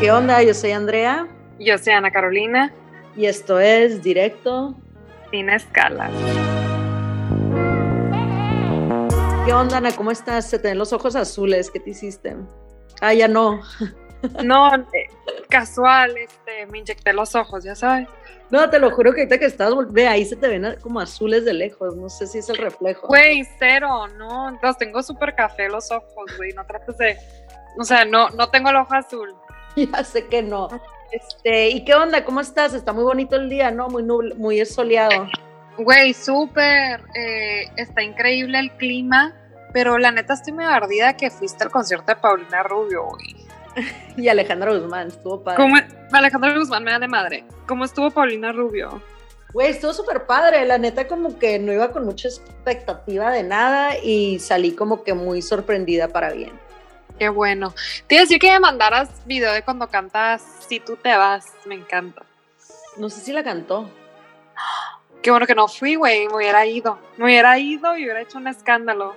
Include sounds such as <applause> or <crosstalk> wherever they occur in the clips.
¿Qué onda? Yo soy Andrea. Yo soy Ana Carolina. Y esto es Directo. Sin escalas. ¿Qué onda, Ana? ¿Cómo estás? Se te ven los ojos azules. ¿Qué te hiciste? Ah, ya no. <laughs> No, eh, casual, este, me inyecté los ojos, ya sabes. No, te lo juro que ahorita que estás, ve, ahí se te ven como azules de lejos, no sé si es el reflejo. Güey, cero, no, los tengo súper café los ojos, güey, no trates de, o sea, no, no tengo el ojo azul. <laughs> Ya sé que no. Este, ¿y qué onda? ¿Cómo estás? Está muy bonito el día, ¿no? Muy muy soleado. Güey, súper, eh, está increíble el clima, pero la neta estoy muy ardida que fuiste al concierto de Paulina Rubio, güey. <laughs> y Alejandra Guzmán, estuvo padre. ¿Cómo, Alejandra Guzmán me da de madre. ¿Cómo estuvo Paulina Rubio? Güey, estuvo súper padre. La neta, como que no iba con mucha expectativa de nada y salí como que muy sorprendida para bien. Qué bueno. Te iba a decir que me mandaras video de cuando cantas Si tú te vas. Me encanta. No sé si la cantó. Qué bueno que no fui, güey. Me hubiera ido. Me hubiera ido y hubiera hecho un escándalo.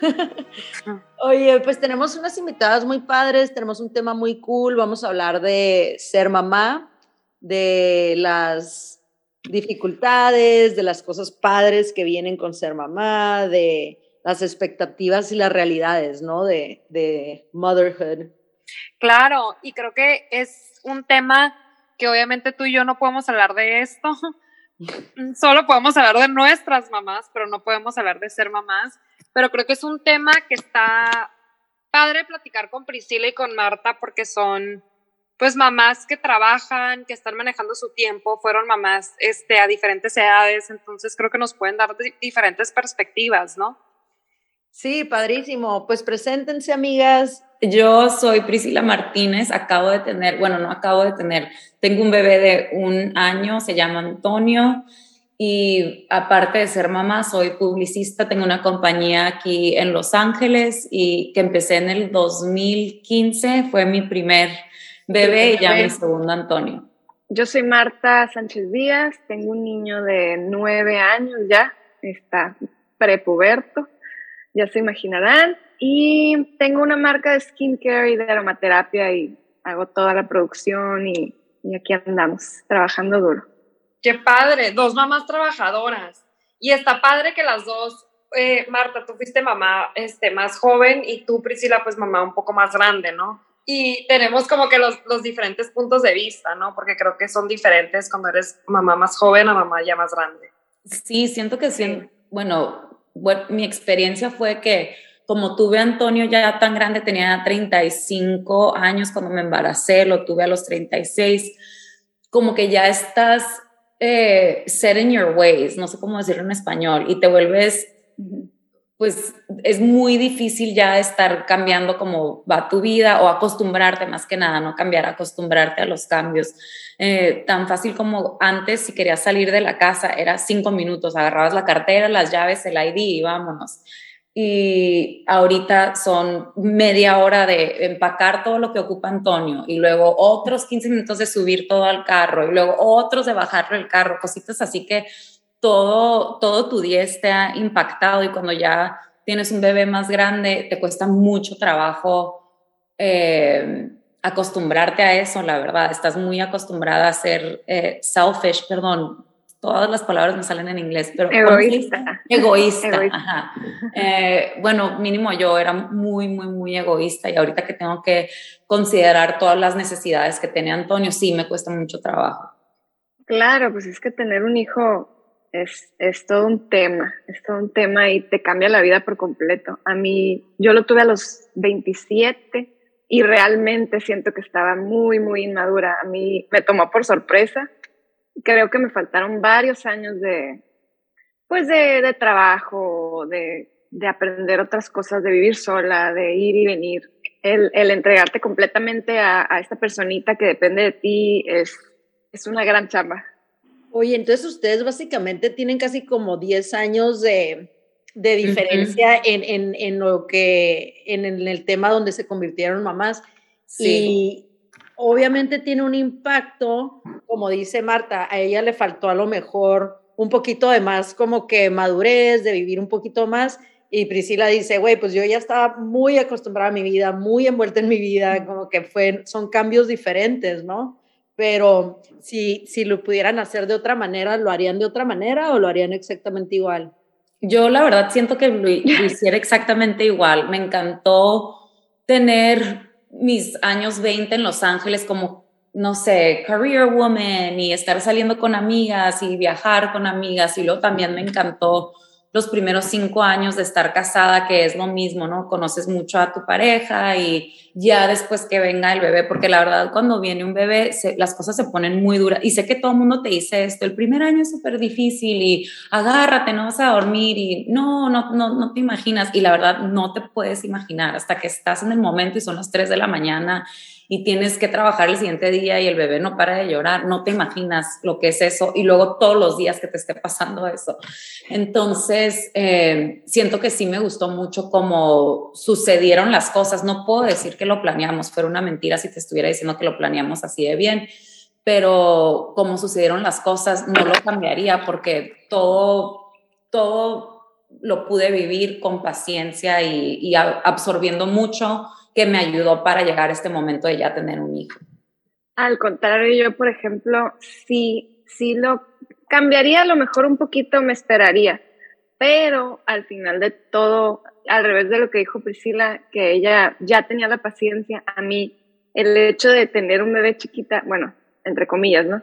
<laughs> Oye, pues tenemos unas invitadas muy padres, tenemos un tema muy cool, vamos a hablar de ser mamá, de las dificultades, de las cosas padres que vienen con ser mamá, de las expectativas y las realidades, ¿no? De, de motherhood. Claro, y creo que es un tema que obviamente tú y yo no podemos hablar de esto, <laughs> solo podemos hablar de nuestras mamás, pero no podemos hablar de ser mamás pero creo que es un tema que está padre platicar con Priscila y con Marta porque son pues mamás que trabajan, que están manejando su tiempo, fueron mamás este, a diferentes edades, entonces creo que nos pueden dar diferentes perspectivas, ¿no? Sí, padrísimo. Pues preséntense, amigas. Yo soy Priscila Martínez, acabo de tener, bueno, no acabo de tener, tengo un bebé de un año, se llama Antonio. Y aparte de ser mamá, soy publicista, tengo una compañía aquí en Los Ángeles y que empecé en el 2015, fue mi primer bebé y ya mi segundo Antonio. Yo soy Marta Sánchez Díaz, tengo un niño de nueve años ya, está prepuberto, ya se imaginarán, y tengo una marca de skincare y de aromaterapia y hago toda la producción y, y aquí andamos, trabajando duro. Qué padre, dos mamás trabajadoras. Y está padre que las dos, eh, Marta, tú fuiste mamá este, más joven y tú, Priscila, pues mamá un poco más grande, ¿no? Y tenemos como que los, los diferentes puntos de vista, ¿no? Porque creo que son diferentes cuando eres mamá más joven a mamá ya más grande. Sí, siento que sí. Bueno, mi experiencia fue que como tuve a Antonio ya tan grande, tenía 35 años cuando me embaracé, lo tuve a los 36, como que ya estás eh, set in your ways, no sé cómo decirlo en español, y te vuelves, pues es muy difícil ya estar cambiando como va tu vida o acostumbrarte más que nada, no cambiar, acostumbrarte a los cambios. Eh, tan fácil como antes, si querías salir de la casa, era cinco minutos, agarrabas la cartera, las llaves, el ID y vámonos y ahorita son media hora de empacar todo lo que ocupa Antonio y luego otros 15 minutos de subir todo al carro y luego otros de bajarlo el carro, cositas así que todo, todo tu día está impactado y cuando ya tienes un bebé más grande te cuesta mucho trabajo eh, acostumbrarte a eso, la verdad, estás muy acostumbrada a ser eh, selfish, perdón, todas las palabras me salen en inglés, pero egoísta. Egoísta, ajá. Eh, bueno, mínimo yo era muy, muy, muy egoísta y ahorita que tengo que considerar todas las necesidades que tiene Antonio, sí me cuesta mucho trabajo. Claro, pues es que tener un hijo es, es todo un tema, es todo un tema y te cambia la vida por completo. A mí, yo lo tuve a los 27 y realmente siento que estaba muy, muy inmadura. A mí me tomó por sorpresa creo que me faltaron varios años de, pues de, trabajo, de, aprender otras cosas, de vivir sola, de ir y venir. El, entregarte completamente a, esta personita que depende de ti es, es una gran chamba. Oye, entonces ustedes básicamente tienen casi como 10 años de, diferencia en, lo que, en, el tema donde se convirtieron mamás. Sí obviamente tiene un impacto, como dice Marta, a ella le faltó a lo mejor un poquito de más como que madurez, de vivir un poquito más, y Priscila dice, güey, pues yo ya estaba muy acostumbrada a mi vida, muy envuelta en mi vida, como que fue, son cambios diferentes, ¿no? Pero si, si lo pudieran hacer de otra manera, ¿lo harían de otra manera o lo harían exactamente igual? Yo la verdad siento que lo, hiciera exactamente igual. Me encantó tener mis años 20 en Los Ángeles como, no sé, career woman y estar saliendo con amigas y viajar con amigas. Y luego también me encantó los primeros cinco años de estar casada, que es lo mismo, ¿no? Conoces mucho a tu pareja y ya después que venga el bebé, porque la verdad cuando viene un bebé las cosas se ponen muy duras. Y sé que todo el mundo te dice esto, el primer año es súper difícil y agárrate, no vas a dormir y no, no, no, no te imaginas. Y la verdad no te puedes imaginar hasta que estás en el momento y son las tres de la mañana y tienes que trabajar el siguiente día y el bebé no para de llorar, no te imaginas lo que es eso y luego todos los días que te esté pasando eso. Entonces, eh, siento que sí me gustó mucho cómo sucedieron las cosas. No puedo decir que lo planeamos, fuera una mentira si te estuviera diciendo que lo planeamos así de bien, pero como sucedieron las cosas, no lo cambiaría porque todo, todo lo pude vivir con paciencia y, y absorbiendo mucho que me ayudó para llegar a este momento de ya tener un hijo. Al contrario, yo, por ejemplo, sí, sí lo cambiaría, a lo mejor un poquito me esperaría, pero al final de todo, al revés de lo que dijo Priscila, que ella ya tenía la paciencia, a mí el hecho de tener un bebé chiquita, bueno, entre comillas, ¿no?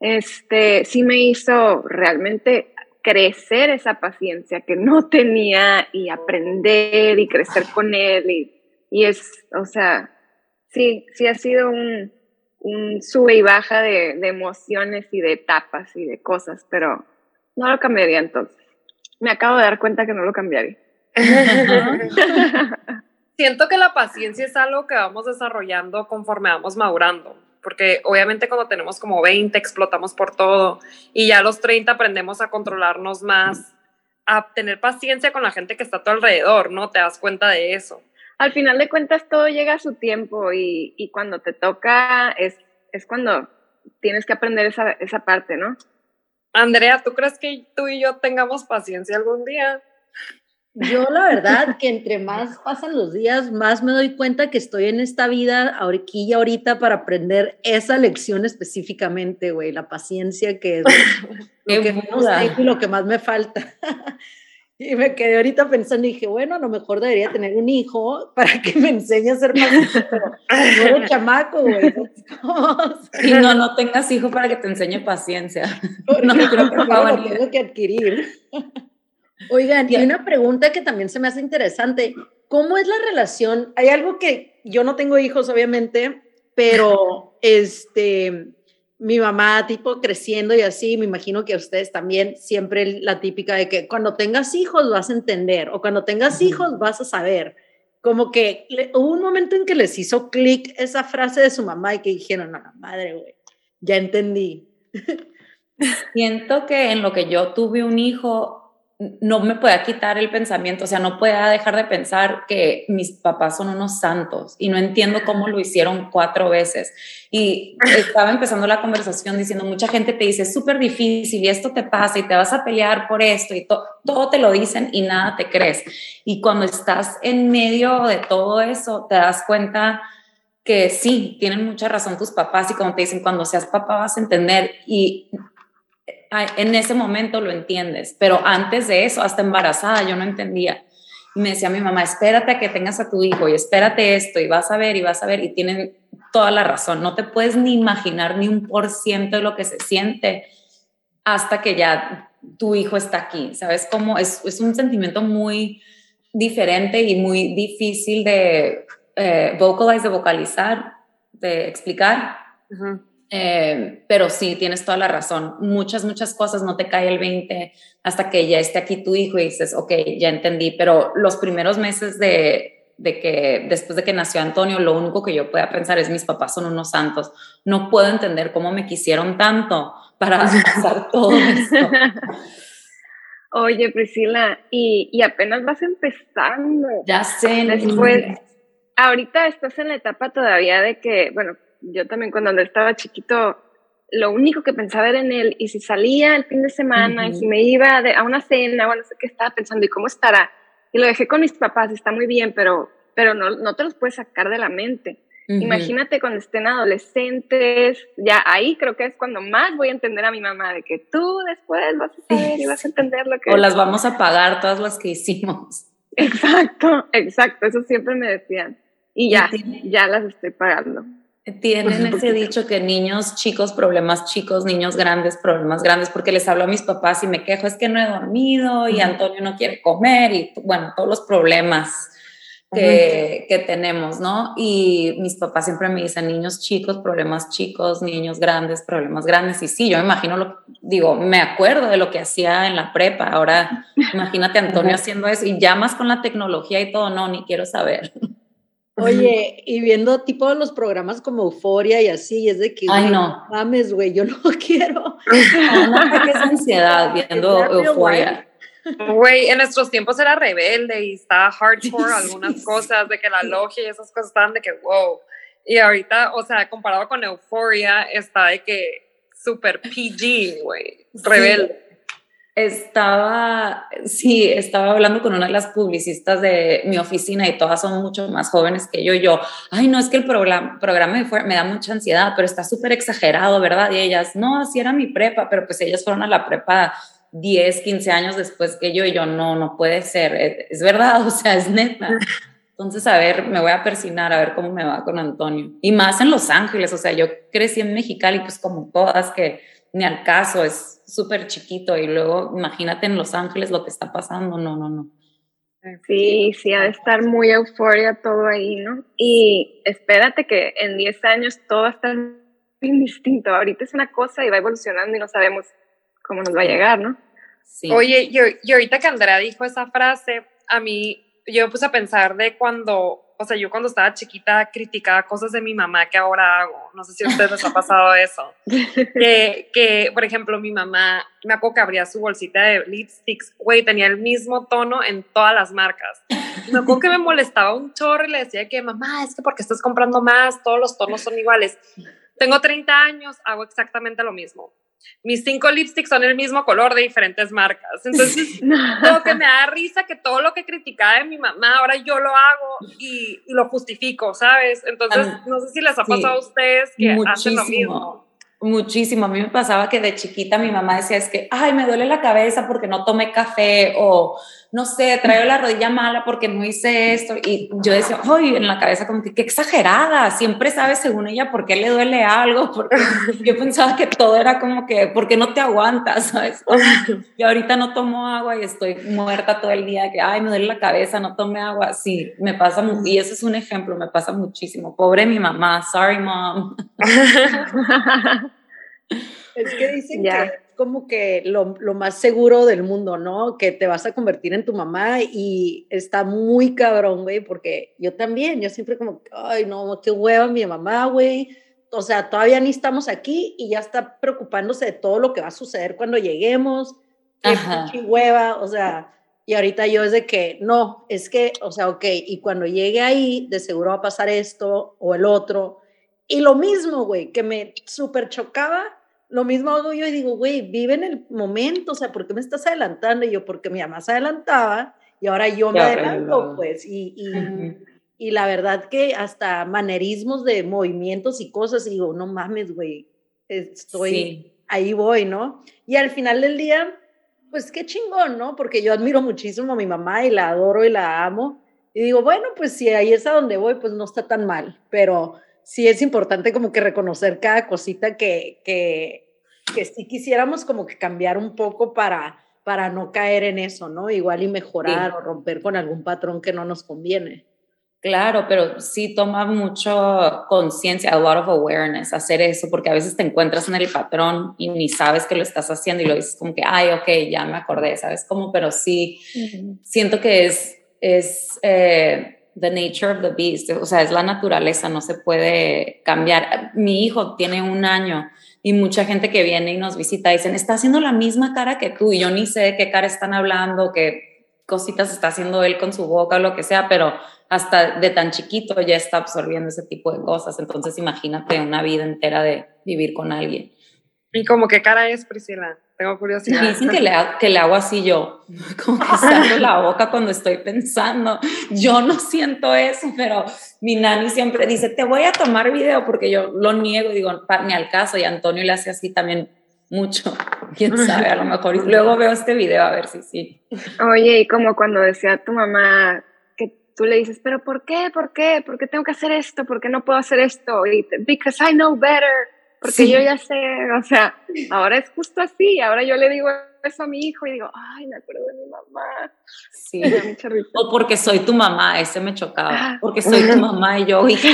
Este, sí me hizo realmente crecer esa paciencia que no tenía y aprender y crecer con él y y es, o sea, sí, sí ha sido un, un sube y baja de, de, emociones y de etapas y de cosas, pero no lo cambiaría entonces. Me acabo de dar cuenta que no lo cambiaría. <laughs> Siento que la paciencia es algo que vamos desarrollando conforme vamos madurando, porque obviamente cuando tenemos como 20 explotamos por todo y ya a los 30 aprendemos a controlarnos más, a tener paciencia con la gente que está a tu alrededor, ¿no? Te das cuenta de eso al final de cuentas todo llega a su tiempo y, y cuando te toca es, es cuando tienes que aprender esa, esa parte, ¿no? Andrea, ¿tú crees que tú y yo tengamos paciencia algún día? Yo la verdad que entre más pasan los días, más me doy cuenta que estoy en esta vida aquí y ahorita para aprender esa lección específicamente, güey, la paciencia que es lo <laughs> que menos y lo que más me falta. <laughs> Y me quedé ahorita pensando y dije, bueno, a lo mejor debería tener un hijo para que me enseñe a ser más, pero no chamaco, güey. Y no, no tengas hijo para que te enseñe paciencia. No, no creo que lo tengo que adquirir. Oigan, y hay una pregunta que también se me hace interesante. ¿Cómo es la relación? Hay algo que yo no tengo hijos, obviamente, pero este mi mamá tipo creciendo y así, me imagino que ustedes también siempre la típica de que cuando tengas hijos vas a entender o cuando tengas hijos vas a saber. Como que hubo un momento en que les hizo clic esa frase de su mamá y que dijeron, no, madre, güey, ya entendí. <laughs> Siento que en lo que yo tuve un hijo, no me pueda quitar el pensamiento, o sea, no pueda dejar de pensar que mis papás son unos santos y no entiendo cómo lo hicieron cuatro veces. Y estaba empezando la conversación diciendo, mucha gente te dice, es súper difícil y esto te pasa y te vas a pelear por esto y todo te lo dicen y nada te crees. Y cuando estás en medio de todo eso, te das cuenta que sí, tienen mucha razón tus papás y como te dicen, cuando seas papá vas a entender y en ese momento lo entiendes, pero antes de eso, hasta embarazada, yo no entendía. Y me decía mi mamá, espérate a que tengas a tu hijo y espérate esto y vas a ver y vas a ver y tienen toda la razón. No te puedes ni imaginar ni un por ciento de lo que se siente hasta que ya tu hijo está aquí. ¿Sabes cómo? Es, es un sentimiento muy diferente y muy difícil de eh, de vocalizar, de explicar. Eh, pero sí, tienes toda la razón. Muchas, muchas cosas no te cae el 20 hasta que ya esté aquí tu hijo y dices, ok, ya entendí. Pero los primeros meses de, de que, después de que nació Antonio, lo único que yo pueda pensar es mis papás son unos santos. No puedo entender cómo me quisieron tanto para <laughs> pasar todo esto. Oye, Priscila, y, y, apenas vas empezando. Ya sé. Después, ahorita estás en la etapa todavía de que, bueno, yo también cuando estaba chiquito, lo único que pensaba era en él. Y si salía el fin de semana, y si me iba a una cena, bueno, no sé qué estaba pensando y cómo estará. y lo dejé con mis papás, está muy bien, pero, pero no, no te los puedes sacar de la mente. Imagínate cuando estén adolescentes, ya ahí creo que es cuando más voy a entender a mi mamá, de que tú después vas a saber y vas a entender lo que... O las vamos a pagar todas las que hicimos. Exacto, exacto, eso siempre me decían. Y ya, ya las estoy pagando. Tienen <laughs> ese dicho que niños chicos, problemas chicos, niños grandes, problemas grandes, porque les hablo a mis papás y me quejo, es que no he dormido y Antonio no quiere comer y bueno, todos los problemas que, que, tenemos, ¿no? Y mis papás siempre me dicen niños chicos, problemas chicos, niños grandes, problemas grandes. Y sí, yo me imagino, lo, digo, me acuerdo de lo que hacía en la prepa. Ahora, imagínate Antonio haciendo eso y ya más con la tecnología y todo, no, ni quiero saber. Oye, <laughs> y viendo tipo los programas como Euforia y así, es de que, Ay, no. mames, güey, yo no <laughs> quiero. No, no, que es ansiedad viendo <laughs> Euforia. Güey, en nuestros tiempos era rebelde y estaba hardcore algunas cosas, de que la logia y esas cosas estaban de que, wow. Y ahorita, o sea, comparado con Euphoria, está de que super PG, güey, rebelde. Estaba, sí, estaba hablando con una de las publicistas de mi oficina y todas son mucho más jóvenes que yo. Yo, ay, no, es que el programa, programa me da mucha ansiedad, pero está súper exagerado, ¿verdad? Y ellas, no, así era mi prepa, pero pues ellas fueron a la prepa 10, 15 años después que yo y yo, no, no puede ser, eh, es verdad, o sea, es neta. Entonces, a ver, me voy a persinar a ver cómo me va con Antonio. Y más en Los Ángeles, o sea, yo crecí en Mexicali, pues como todas, que ni al caso, es súper chiquito. Y luego, imagínate en Los Ángeles lo que está pasando, no, no, no. Sí, sí, ha de estar muy euforia todo ahí, ¿no? Y espérate que en 10 años todo va a estar bien distinto. Ahorita es una cosa y va evolucionando y no sabemos cómo nos va a llegar, ¿no? Sí. Oye, yo, y ahorita que Andrea dijo esa frase, a mí, yo me puse a pensar de cuando, o sea, yo cuando estaba chiquita criticaba cosas de mi mamá que ahora hago. No sé si a ustedes les ha pasado eso. <laughs> que, que, por ejemplo, mi mamá, me acuerdo que abría su bolsita de lipsticks, güey, tenía el mismo tono en todas las marcas. Me acuerdo que me molestaba un chorro y le decía que, mamá, es que porque estás comprando más, todos los tonos son iguales. Tengo 30 años, hago exactamente lo mismo mis cinco lipsticks son el mismo color de diferentes marcas. Entonces, lo <laughs> que me da risa que todo lo que criticaba de mi mamá, ahora yo lo hago y, lo justifico, ¿sabes? Entonces, no sé si les ha pasado a ustedes que hacen lo mismo. Muchísimo. A mí me pasaba que de chiquita mi mamá decía es que, ay, me duele la cabeza porque no tomé café o no sé, traigo la rodilla mala porque no hice esto. Y yo decía, ay, en la cabeza como que qué exagerada, siempre sabe según ella por qué le duele algo, <laughs> porque yo pensaba que todo era como que, porque no te aguantas, ¿sabes? <laughs> Y ahorita no tomo agua y estoy muerta todo el día, que, ay, me duele la cabeza, no tomé agua. Sí, me pasa, y ese es un ejemplo, me pasa muchísimo. Pobre mi mamá, sorry mom. <laughs> Es que dicen que como que lo, lo, más seguro del mundo, ¿no? Que te vas a convertir en tu mamá y está muy cabrón, güey, porque yo también, yo siempre como, ay, no, qué hueva mi mamá, güey. O sea, todavía ni estamos aquí y ya está preocupándose de todo lo que va a suceder cuando lleguemos. Qué hueva, o sea, y ahorita yo es de que, no, es que, o sea, ok, y cuando llegue ahí, de seguro va a pasar esto o el otro. Y lo mismo, güey, que me súper chocaba lo mismo hago yo y digo, güey, vive en el momento, o sea, ¿por qué me estás adelantando? Y yo, porque mi mamá se adelantaba y ahora yo me adelanto, pues, y, y, y, la verdad que hasta manerismos de movimientos y cosas, y digo, no mames, güey, estoy, ahí voy, ¿no? Y al final del día, pues qué chingón, ¿no? Porque yo admiro muchísimo a mi mamá y la adoro y la amo. Y digo, bueno, pues si ahí es a donde voy, pues no está tan mal, pero sí es importante como que reconocer cada cosita que, que, que sí quisiéramos como que cambiar un poco para, para no caer en eso, ¿no? Igual y mejorar o romper con algún patrón que no nos conviene. Claro, pero sí toma mucho conciencia, a lot of awareness, hacer eso, porque a veces te encuentras en el patrón y ni sabes que lo estás haciendo y lo dices como que, ay, ok, ya me acordé, ¿sabes? Como, pero sí, siento que es, es eh, the nature of the beast, o sea, es la naturaleza, no se puede cambiar. Mi hijo tiene un año y mucha gente que viene y nos visita dicen, está haciendo la misma cara que tú y yo ni sé de qué cara están hablando, qué cositas está haciendo él con su boca o lo que sea, pero hasta de tan chiquito ya está absorbiendo ese tipo de cosas. Entonces imagínate una vida entera de vivir con alguien. ¿Y como qué cara es, Priscila? Tengo curiosidad. Dicen que le, que le hago así yo, <laughs> como que salgo la boca cuando estoy pensando. Yo no siento eso, pero mi nani siempre dice, te voy a tomar video porque yo lo niego, digo, ni al caso, y Antonio le hace así también mucho, <laughs> quién sabe, a lo mejor. Y luego veo este video a ver si sí. Oye, y como cuando decía tu mamá que tú le dices, pero ¿por qué? ¿Por qué? ¿Por qué tengo que hacer esto? ¿Por qué no puedo hacer esto? Y because I know better porque yo ya sé, o sea, ahora es justo así, ahora yo le digo eso a mi hijo y digo, ay, me acuerdo de mi mamá. Sí, o porque soy tu mamá, ese me chocaba, ah. porque soy tu mamá y yo, hija,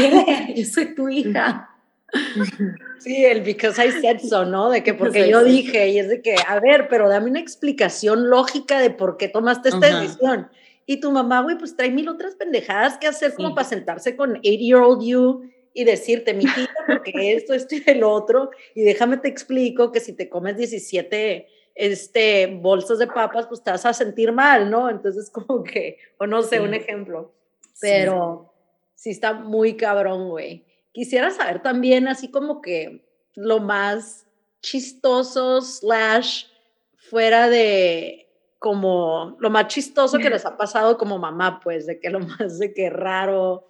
yo soy tu hija. Sí, el because I said so, ¿no? De que porque yo dije, y es de que, a ver, pero dame una explicación lógica de por qué tomaste esta decisión. Y tu mamá, güey, pues trae mil otras pendejadas que hacer como para sentarse con 80-year-old you y decirte, mi hija, porque esto, esto y el otro, y déjame te explico que si te comes 17 este, bolsas de papas, pues te vas a sentir mal, ¿no? Entonces, como que, o no sé, un ejemplo. Pero sí. está muy cabrón, güey. Quisiera saber también, así como que lo más chistoso, slash, fuera de como lo más chistoso que les ha pasado como mamá, pues, de que lo más de que raro,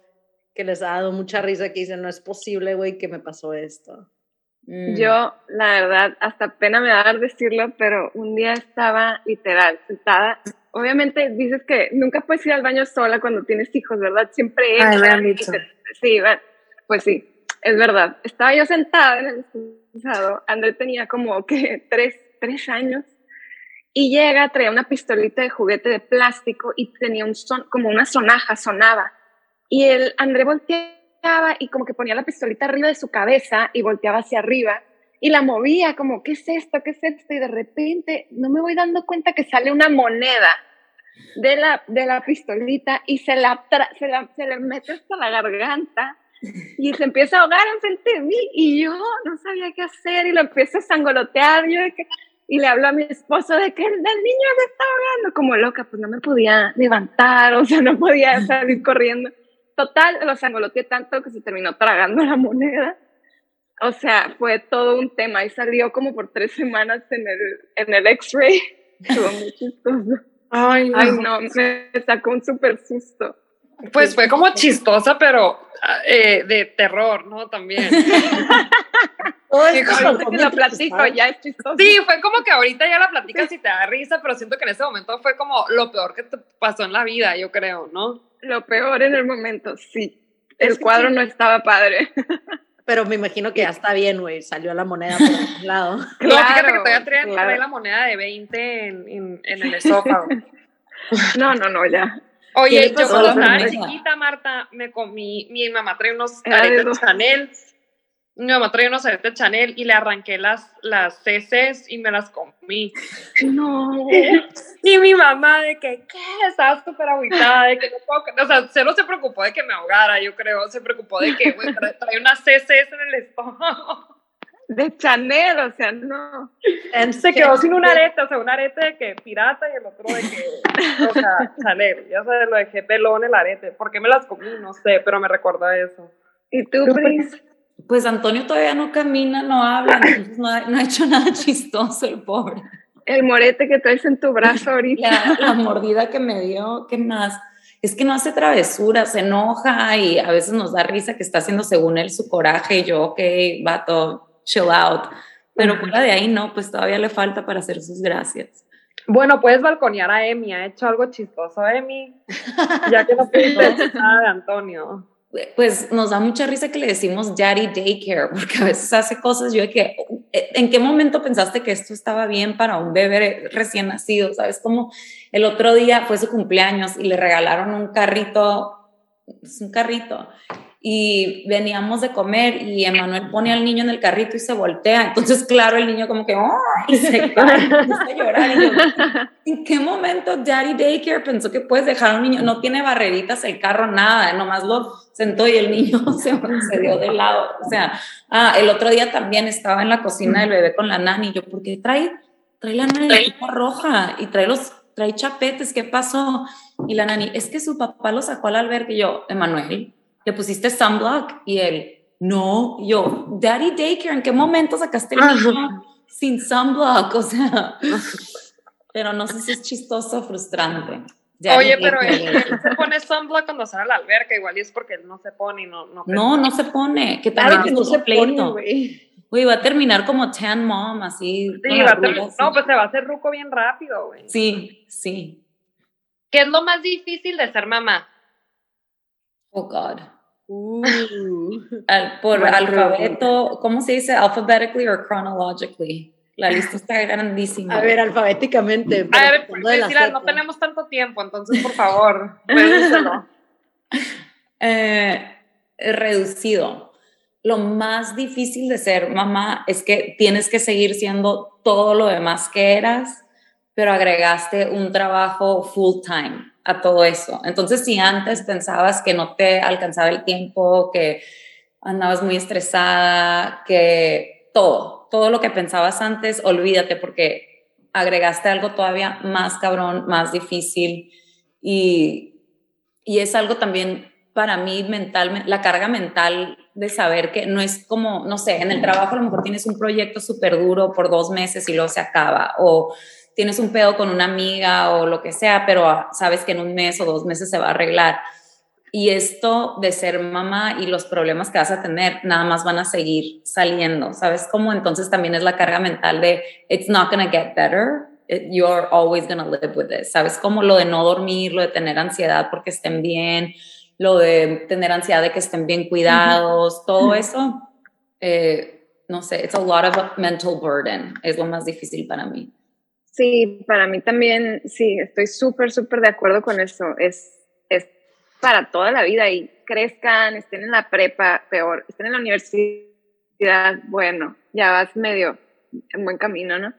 que les ha dado mucha risa que dicen, no es posible, güey, que me pasó esto. Mm. Yo, la verdad, hasta pena me da dar decirlo, pero un día estaba literal sentada. Obviamente dices que nunca puedes ir al baño sola cuando tienes hijos, ¿verdad? Siempre Ay, me han dicho. Sí, pues sí, es verdad. Estaba yo sentada en el excusado. André tenía como que <laughs> tres, tres años y llega, traía una pistolita de juguete de plástico y tenía un son, como una sonaja, sonaba. Y el André volteaba y como que ponía la pistolita arriba de su cabeza y volteaba hacia arriba y la movía como, ¿qué es esto? ¿Qué es esto? Y de repente no me voy dando cuenta que sale una moneda de la, de la pistolita y se la, se la, se le mete hasta la garganta y se empieza a ahogar enfrente de mí y yo no sabía qué hacer y lo empiezo a sangolotear yo y le hablo a mi esposo de que el, niño se está ahogando como loca, pues no me podía levantar, o sea, no podía salir corriendo. Total, lo sangoloteé tanto que se terminó tragando la moneda. O sea, fue todo un tema y salió como por tres semanas en el, en el x-ray. <laughs> Estuvo muy chistoso. Ay, no. Ay, no, me sacó un súper susto. Pues fue como chistosa, pero eh, de terror, ¿no? También. <laughs> sí, que lo platico, ya es chistoso. Sí, fue como que ahorita ya la platicas y te da risa, pero siento que en ese momento fue como lo peor que te pasó en la vida, yo creo, ¿no? Lo peor en el momento, sí. El cuadro no estaba padre. Pero me imagino que ya está bien, güey. Salió la moneda por un lado. Claro, no, fíjate que todavía trae, la moneda de 20 en, en, el esófago. <laughs> no, no, no, ya. Oye, yo cuando estaba chiquita, Marta, me comí, mi mamá trae unos aretes Chanel mi mamá traía unos aretes Chanel y le arranqué las, las heces y me las comí. No. <laughs> Y mi mamá de que, ¿qué? Estaba súper aguitada, de que no puedo, o sea, cero se preocupó de que me ahogara, yo creo, se preocupó de que, güey, trae unas heces en el estómago. De Chanel, o sea, no. Se quedó sin un arete, o sea, un arete de que pirata y el otro de que, o sea, Chanel, ya sabes, lo dejé pelón el arete. ¿Por qué me las comí? No sé, pero me recuerda eso. ¿Y tú, Pris? Pues Antonio todavía no camina, no habla, no ha, hecho nada <laughs> chistoso el pobre. El morete que traes en tu brazo ahorita. La, mordida que me dio, ¿qué más? Es que no hace travesuras, se enoja y a veces nos da risa que está haciendo según él su coraje y yo, ok, vato, chill out. Pero fuera de ahí no, pues todavía le falta para hacer sus gracias. Bueno, puedes balconear a Emi, ha hecho algo chistoso Emi, ya que no <laughs> puedes nada de Antonio pues nos da mucha risa que le decimos daddy daycare, <laughs> porque a veces hace cosas, yo de que, eh, ¿en qué momento pensaste que esto estaba bien para un bebé recién nacido? ¿Sabes? Como el otro día fue su cumpleaños y le regalaron un carrito, es un carrito, y veníamos de comer y Emanuel pone al niño en el carrito y se voltea. Entonces, claro, el niño como que ¡oh! y se <laughs> cae, a llorar. ¿En qué momento Daddy Daycare pensó que puedes dejar a un niño? No tiene barreritas el carro, nada, nomás lo sentó y el niño <laughs> se, se dio de lado. O sea, ah, el otro día también estaba en la cocina del bebé con la nani. Y yo, ¿por qué trae, trae la nani roja y trae los trae chapetes? ¿Qué pasó? Y la nani, es que su papá lo sacó al albergue. Y yo, Emanuel, le pusiste sunblock y él, no, yo, Daddy Daycare, ¿en qué momento sacaste el niño sin sunblock, <laughs> o sea, pero no sé si es chistoso o frustrante. Oye, pero él, se pone sunblock cuando sale a la alberca, igual y es porque él no se pone y no... No, no, no se pone, que también que no se pleito. Güey, va a terminar como tan mom, así. Sí, va a no, pues se va a hacer ruco bien rápido, güey. Sí, sí. ¿Qué es lo más difícil de ser mamá? Oh, God. Uh. <laughs> por alfabeto, ¿cómo se dice? Alphabetically or chronologically. La lista está grandísima. A ver, alfabéticamente. A ver, no tenemos tanto tiempo, entonces por favor, <laughs> <laughs> eh, reducido. Lo más difícil de ser mamá es que tienes que seguir siendo todo lo demás que eras, pero agregaste un trabajo full time a todo eso. Entonces, si antes pensabas que no te alcanzaba el tiempo, que andabas muy estresada, que todo, todo lo que pensabas antes, olvídate porque agregaste algo todavía más cabrón, más difícil y, y es algo también para mí mental, la carga mental de saber que no es como, no sé, en el trabajo a lo mejor tienes un proyecto súper duro por dos meses y luego se acaba, o tienes un pedo con una amiga o lo que sea, pero sabes que en un mes o dos meses se va a arreglar. Y esto de ser mamá y los problemas que vas a tener, nada más van a seguir saliendo. ¿Sabes cómo? Entonces también es la carga mental de, it's not going to get better. You're always going to live with this. ¿Sabes? Como lo de no dormir, lo de tener ansiedad porque estén bien, lo de tener ansiedad de que estén bien cuidados, todo eso. Eh, no sé, it's a lot of mental burden. Es lo más difícil para mí. Sí, para mí también, sí, estoy súper, súper de acuerdo con eso. Es, es para toda la vida y crezcan, estén en la prepa, peor, estén en la universidad, bueno, ya vas medio en buen camino, ¿no?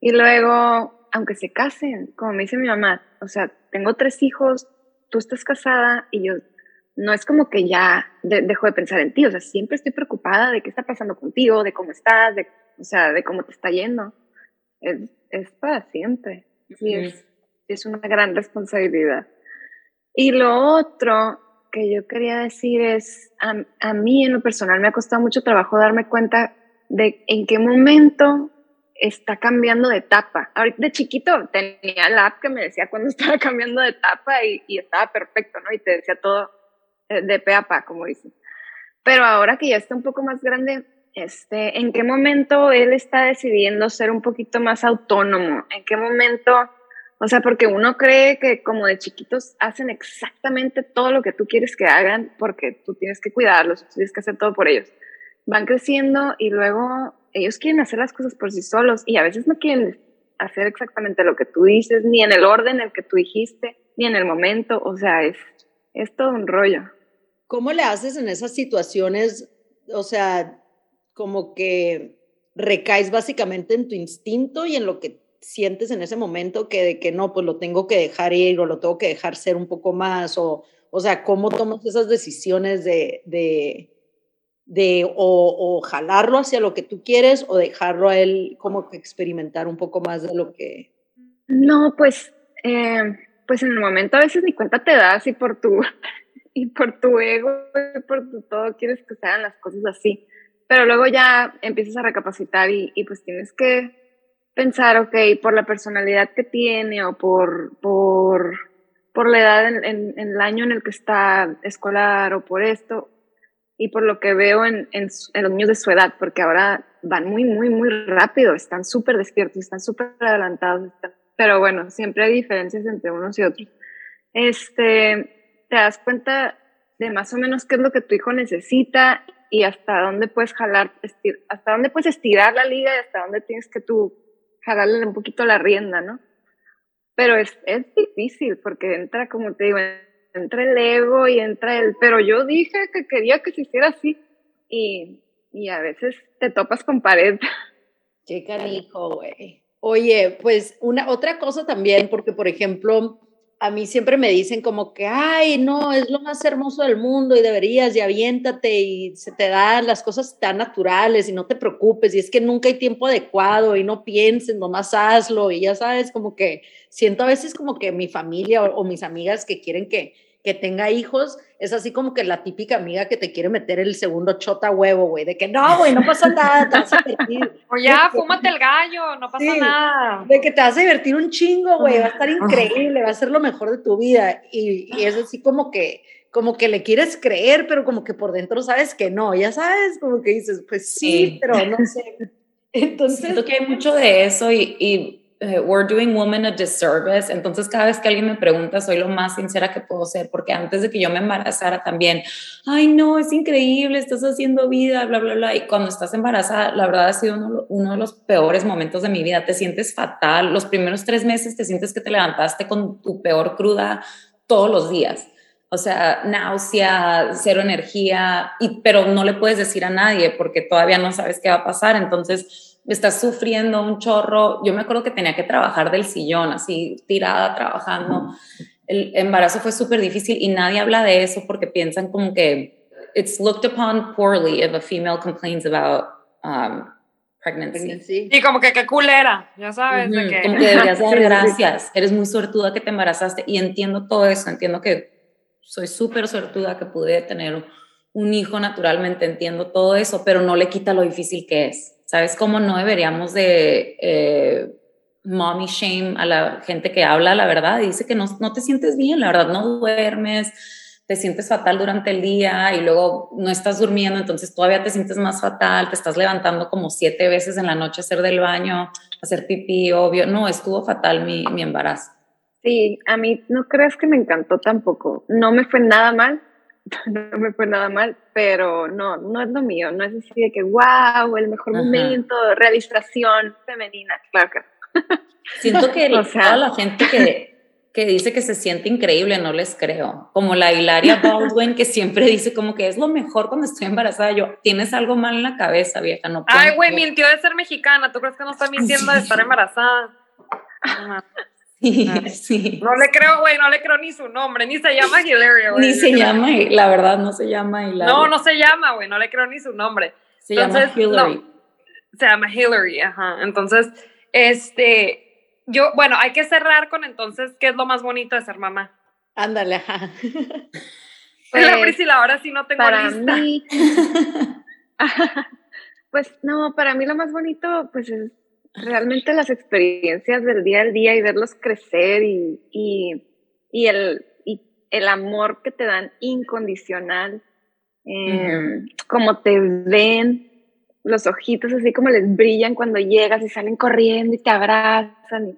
Y luego, aunque se casen, como me dice mi mamá, o sea, tengo tres hijos, tú estás casada y yo, no es como que ya dejo de pensar en ti, o sea, siempre estoy preocupada de qué está pasando contigo, de cómo estás, de, o sea, de cómo te está yendo es, es para siempre. Sí, es, es una gran responsabilidad. Y lo otro que yo quería decir es, a, a, mí en lo personal me ha costado mucho trabajo darme cuenta de en qué momento está cambiando de etapa. Ahorita de chiquito tenía la app que me decía cuando <laughs> estaba cambiando de etapa y, y estaba perfecto, ¿no? Y te decía todo eh, de pe a pa, como dicen. Pero ahora que ya está un poco más grande, este, ¿en qué momento él está decidiendo ser un poquito más autónomo? ¿En qué momento? O sea, porque uno cree que como de chiquitos hacen exactamente todo lo que tú quieres que hagan porque tú tienes que cuidarlos, tienes que hacer todo por ellos. Van creciendo y luego ellos quieren hacer las cosas por sí solos y a veces no quieren hacer exactamente lo que tú dices, ni en el orden en el que tú dijiste, ni en el momento. O sea, es, es todo un rollo. ¿Cómo le haces en esas situaciones? O sea, como que recaes básicamente en tu instinto y en lo que sientes en ese momento que de que no, pues lo tengo que dejar ir o lo tengo que dejar ser un poco más o, o sea, cómo tomas esas decisiones de, de, de o, o, jalarlo hacia lo que tú quieres o dejarlo a él como que experimentar un poco más de lo que... No, pues, eh, pues en el momento a veces ni cuenta te das y por tu, <laughs> y por tu ego y por tu todo quieres que se hagan las cosas así pero luego ya empiezas a recapacitar y, y, pues tienes que pensar, ok, por la personalidad que tiene o por, por, por la edad en, el año en el que está escolar o por esto y por lo que veo en, en, los niños de su edad, porque ahora van muy, muy, muy rápido, están súper despiertos, están súper adelantados, pero bueno, siempre hay diferencias entre unos y otros. Este, te das cuenta de más o menos qué es lo que tu hijo necesita y hasta dónde puedes jalar, hasta dónde puedes estirar la liga y hasta dónde tienes que tú jalarle un poquito la rienda, ¿no? Pero es, es difícil porque entra, como te digo, entra el ego y entra el, pero yo dije que quería que se hiciera así y, y a veces te topas con pared. Qué canijo, güey. Oye, pues una otra cosa también, porque por ejemplo, a mí siempre me dicen como que, ay, no, es lo más hermoso del mundo y deberías y aviéntate y se te dan las cosas tan naturales y no te preocupes y es que nunca hay tiempo adecuado y no pienses, nomás hazlo y ya sabes, como que siento a veces como que mi familia o, mis amigas que quieren que, que tenga hijos, es así como que la típica amiga que te quiere meter el segundo chota huevo, güey, de que no, güey, no pasa nada, te vas a divertir. <laughs> O ya, fúmate el gallo, no pasa nada. De que te vas a divertir un chingo, güey, va a estar increíble, va a ser lo mejor de tu vida. Y, y es así como que, como que le quieres creer, pero como que por dentro sabes que no, ya sabes, como que dices, pues sí, pero no sé. <laughs> Entonces, siento que hay mucho de eso y, y we're doing women a disservice. Entonces, cada vez que alguien me pregunta, soy lo más sincera que puedo ser, porque antes de que yo me embarazara también, ay, no, es increíble, estás haciendo vida, bla, bla, bla. Y cuando estás embarazada, la verdad ha sido uno, uno de los peores momentos de mi vida. Te sientes fatal. Los primeros tres meses te sientes que te levantaste con tu peor cruda todos los días. O sea, náusea, cero energía, y, pero no le puedes decir a nadie porque todavía no sabes qué va a pasar. Entonces, estás sufriendo un chorro. Yo me acuerdo que tenía que trabajar del sillón, así tirada, trabajando. El embarazo fue súper difícil y nadie habla de eso porque piensan como que it's looked upon poorly if a female complains about um, pregnancy. Y como que qué culera, ya sabes. que... Como que deberías dar <laughs> gracias. Eres muy suertuda que te embarazaste y entiendo todo eso. Entiendo que soy súper suertuda que pude tener un hijo naturalmente, entiendo todo eso, pero no le quita lo difícil que es. ¿Sabes cómo no deberíamos de eh, mommy shame a la gente que habla la verdad dice que no, no te sientes bien, la verdad, no duermes, te sientes fatal durante el día y luego no estás durmiendo, entonces todavía te sientes más fatal, te estás levantando como siete veces en la noche a hacer del baño, hacer pipí, obvio. No, estuvo fatal mi, mi embarazo. Sí, a mí no crees que me encantó tampoco. No me fue nada mal, <laughs> no me fue nada mal, pero no, no es lo mío, no es así de que, wow, el mejor momento, realización femenina, claro que <laughs> Siento que <laughs> toda la gente que, que dice que se siente increíble, no les creo. Como la Hilaria Baldwin, que siempre dice como que es lo mejor cuando estoy embarazada. Yo, tienes algo mal en la cabeza, vieja, no Ay, güey, mintió de ser mexicana. ¿Tú crees que no está mintiendo de estar embarazada? Sí, No le creo, güey, no le creo ni su nombre, ni se llama Hilaria, güey. Ni se llama, la verdad, no se llama Hilaria. No, no se llama, güey, no le creo ni su nombre. Se llama Hillary. se llama Hillary, ajá. Entonces, este, yo, bueno, hay que cerrar con entonces, ¿qué es lo más bonito de ser mamá? Ándale, ajá. <laughs> Pues, la Priscila, ahora sí no tengo para lista. Mí, <laughs> <laughs> pues no, para mí lo más bonito, pues es realmente las experiencias del día al día y verlos crecer y, y, y el, y el amor que te dan incondicional, eh, como te ven, los ojitos así como les brillan cuando llegas y salen corriendo y te abrazan.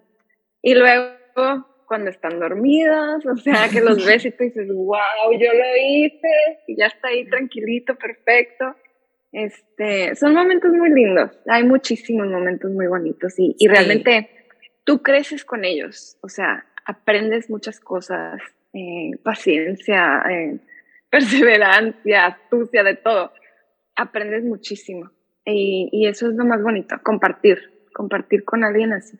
Y, y luego cuando están dormidos, o sea, que los <laughs> ves y tú dices, wow, yo lo hice, y ya está ahí tranquilito, perfecto. Este, son momentos muy lindos, hay muchísimos momentos muy bonitos y, y realmente tú creces con ellos, o sea, aprendes muchas cosas, eh, paciencia, eh, <laughs> perseverancia, astucia, de todo. Aprendes muchísimo y, y eso es lo más bonito, compartir, compartir con alguien así.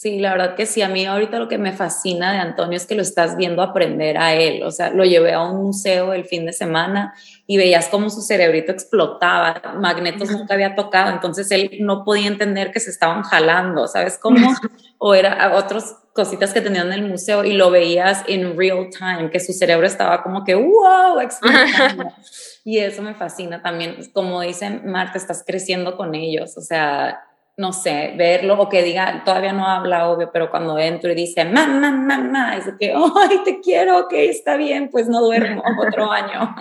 Sí, la verdad que sí. A mí ahorita lo que me fascina de Antonio es que lo estás viendo aprender a él. O sea, lo llevé a un museo el fin de semana y veías cómo su cerebrito explotaba. Magnetos nunca había tocado, entonces él no podía entender que se estaban jalando, ¿sabes cómo? <laughs> O era otras cositas que tenían en el museo y lo veías en real time, que su cerebro estaba como que, wow, explotando. <laughs> y eso me fascina también. Como dice Marta, estás creciendo con ellos. O sea, no sé, verlo o que diga, todavía no habla, obvio, pero cuando entro y dice, mamá, mamá, es que, ay, te quiero, ok, está bien, pues no duermo otro <laughs> año.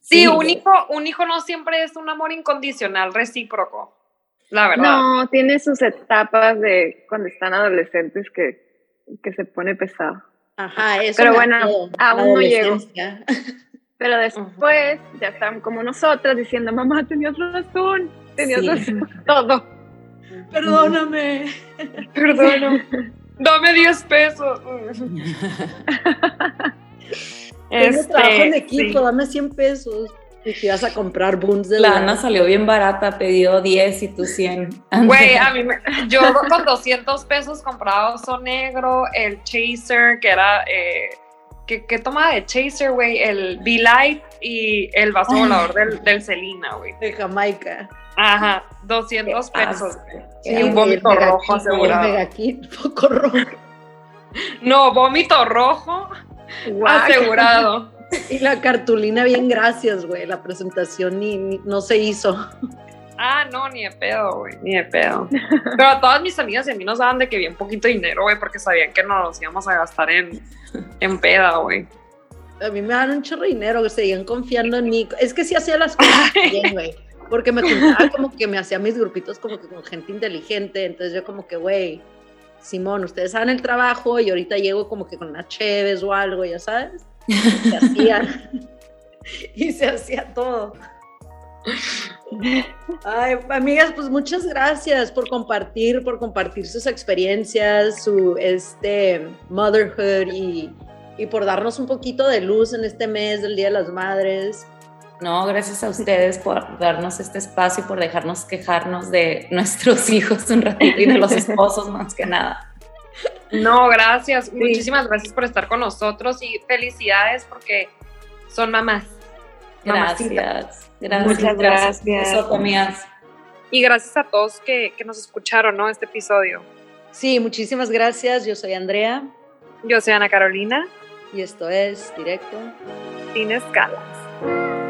Sí, un, hijo, un hijo no siempre es un amor incondicional, recíproco, la verdad. No, tiene sus etapas de cuando están adolescentes que, que se pone pesado. Ajá, eso. Pero bueno, aún no llego. <laughs> Pero después ya están como nosotras diciendo, mamá, tenías razón, tenías razón, <laughs> todo. Perdóname. <laughs> Perdóname. Dame 10 pesos. <laughs> este, trabajo en equipo, dame 100 pesos. Y te vas a comprar buns de la Ana salió bien barata, pidió 10 y tú 100. Güey, a mí me, yo con 200 pesos compraba oso negro, el chaser, que era, eh, ¿qué, ¿qué, tomaba de chaser, güey? El V-Light y el vaso <laughs> volador del, del Celina, güey. De Jamaica. Ajá, 200 pesos. Sí, un vómito rojo asegurado. Kit, poco rojo. No, vómito rojo Asegurado. Y la cartulina, bien gracias, güey. La presentación ni, no se hizo. Ah, no, ni de pedo, güey, ni de pedo. Pero a todas mis amigas y a mí nos daban de que bien poquito dinero, güey, porque sabían que nos íbamos a gastar en, en peda, güey. A mí me dan un chorro de dinero, que seguían confiando en mí. Es que sí hacía las cosas <laughs> bien, güey. Porque me juntaba como que me hacía mis grupitos como que con gente inteligente. Entonces yo como que, güey, Simón, ustedes saben el trabajo y ahorita llego como que con una cheves o algo, ya sabes. Se hacía. <laughs> y se hacía todo. Ay, amigas, pues muchas gracias por compartir, por compartir sus experiencias, su este motherhood y, y por darnos un poquito de luz en este mes del Día de las Madres. No, gracias a ustedes por darnos este espacio y por dejarnos quejarnos de nuestros <laughs> hijos un ratito y de los esposos más que nada. No, gracias. Muchísimas gracias por estar con nosotros y felicidades porque son mamás. Gracias. gracias. Muchas gracias. gracias. Y gracias a todos que, que nos escucharon, ¿no? Este episodio. Sí, muchísimas gracias. Yo soy Andrea. Yo soy Ana Carolina. Y esto es Directo. Sin escalas.